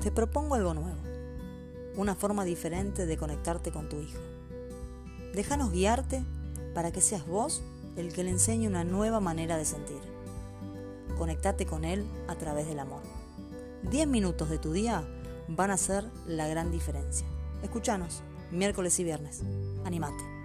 te propongo algo nuevo, una forma diferente de conectarte con tu hijo. Déjanos guiarte para que seas vos el que le enseñe una nueva manera de sentir. Conectate con él a través del amor. 10 minutos de tu día van a ser la gran diferencia. Escúchanos, miércoles y viernes. Animate.